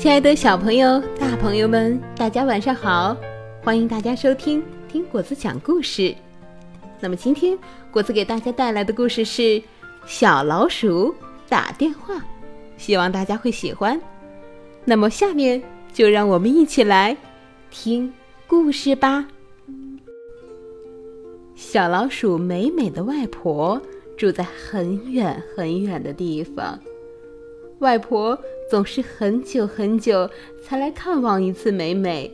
亲爱的小朋友、大朋友们，大家晚上好！欢迎大家收听听果子讲故事。那么今天果子给大家带来的故事是《小老鼠打电话》，希望大家会喜欢。那么下面就让我们一起来听故事吧。小老鼠美美的外婆住在很远很远的地方，外婆总是很久很久才来看望一次美美。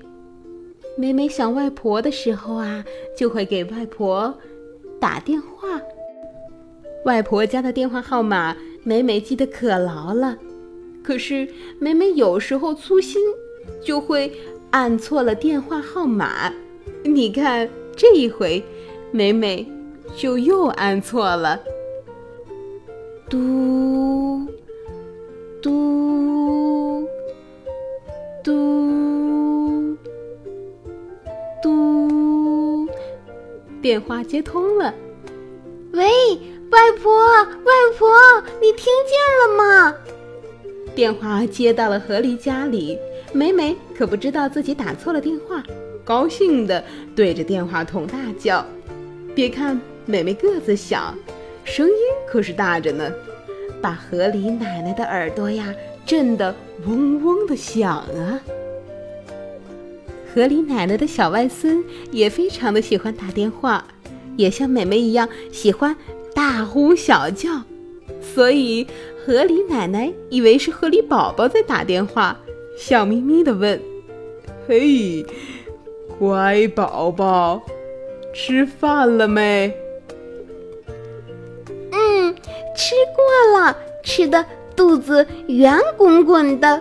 美美想外婆的时候啊，就会给外婆打电话。外婆家的电话号码，美美记得可牢了。可是美美有时候粗心，就会按错了电话号码。你看这一回，美美就又按错了。嘟嘟嘟嘟，电话接通了。喂，外婆，外婆，你听见了吗？电话接到了河狸家里，美美可不知道自己打错了电话，高兴的对着电话筒大叫。别看美美个子小，声音可是大着呢，把河狸奶奶的耳朵呀震得嗡嗡的响啊。河狸奶奶的小外孙也非常的喜欢打电话，也像美美一样喜欢大呼小叫，所以。河狸奶奶以为是河狸宝宝在打电话，笑眯眯的问：“嘿，乖宝宝，吃饭了没？”“，吃过了，吃的肚子圆滚滚的。”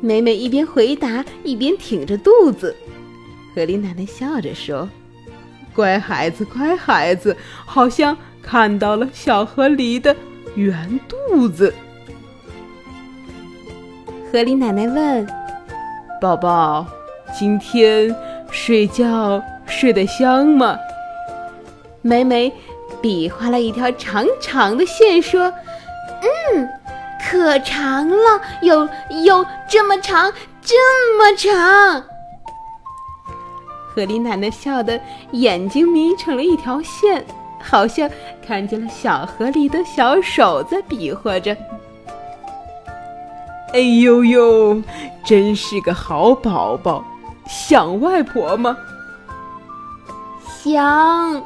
美美一边回答一边挺着肚子。河狸奶奶笑着说：“乖孩子，乖孩子，好像看到了小河狸的。”圆肚子。河狸奶奶问：“宝宝，今天睡觉睡得香吗？”美美比划了一条长长的线，说：“嗯，可长了，有有这么长，这么长。”河狸奶奶笑得眼睛眯成了一条线。好像看见了小河里的小手在比划着。哎呦呦，真是个好宝宝！想外婆吗？想，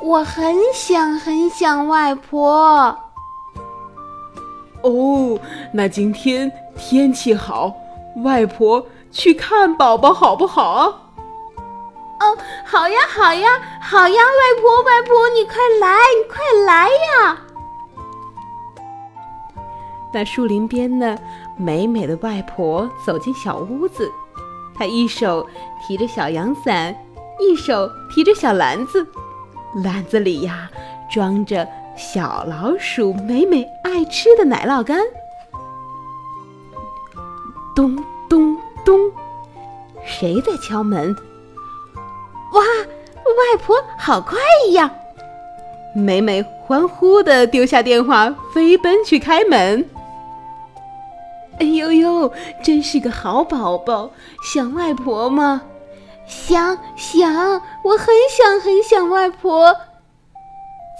我很想很想外婆。哦，那今天天气好，外婆去看宝宝好不好？哦，好呀，好呀，好呀！外婆，外婆，你快来，你快来呀！那树林边呢，美美的外婆走进小屋子，她一手提着小阳伞，一手提着小篮子，篮子里呀装着小老鼠美美爱吃的奶酪干。咚咚咚，谁在敲门？哇，外婆好快呀！美美欢呼的丢下电话，飞奔去开门。哎呦呦，真是个好宝宝！想外婆吗？想想，我很想很想外婆。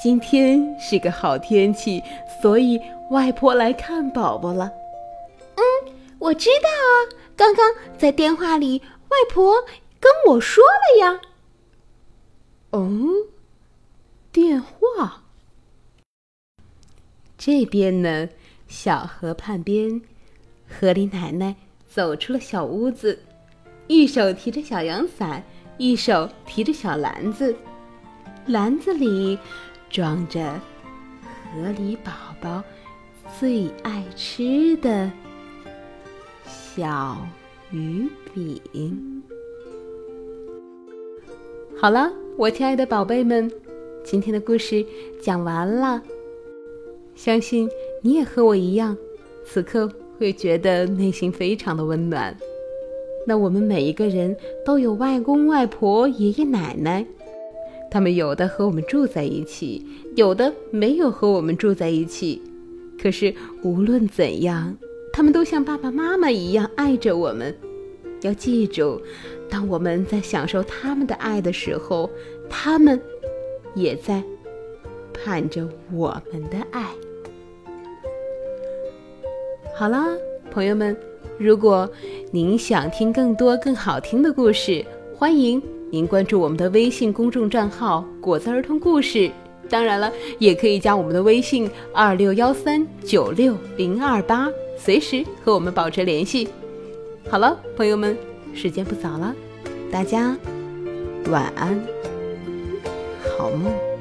今天是个好天气，所以外婆来看宝宝了。嗯，我知道啊，刚刚在电话里，外婆跟我说了呀。嗯，电话。这边呢，小河畔边，河狸奶奶走出了小屋子，一手提着小阳伞，一手提着小篮子，篮子里装着河狸宝宝最爱吃的小鱼饼。好了。我亲爱的宝贝们，今天的故事讲完了。相信你也和我一样，此刻会觉得内心非常的温暖。那我们每一个人都有外公外婆、爷爷奶奶，他们有的和我们住在一起，有的没有和我们住在一起。可是无论怎样，他们都像爸爸妈妈一样爱着我们。要记住，当我们在享受他们的爱的时候，他们也在盼着我们的爱。好啦，朋友们，如果您想听更多更好听的故事，欢迎您关注我们的微信公众账号“果子儿童故事”。当然了，也可以加我们的微信二六幺三九六零二八，随时和我们保持联系。好了，朋友们，时间不早了，大家晚安，好梦。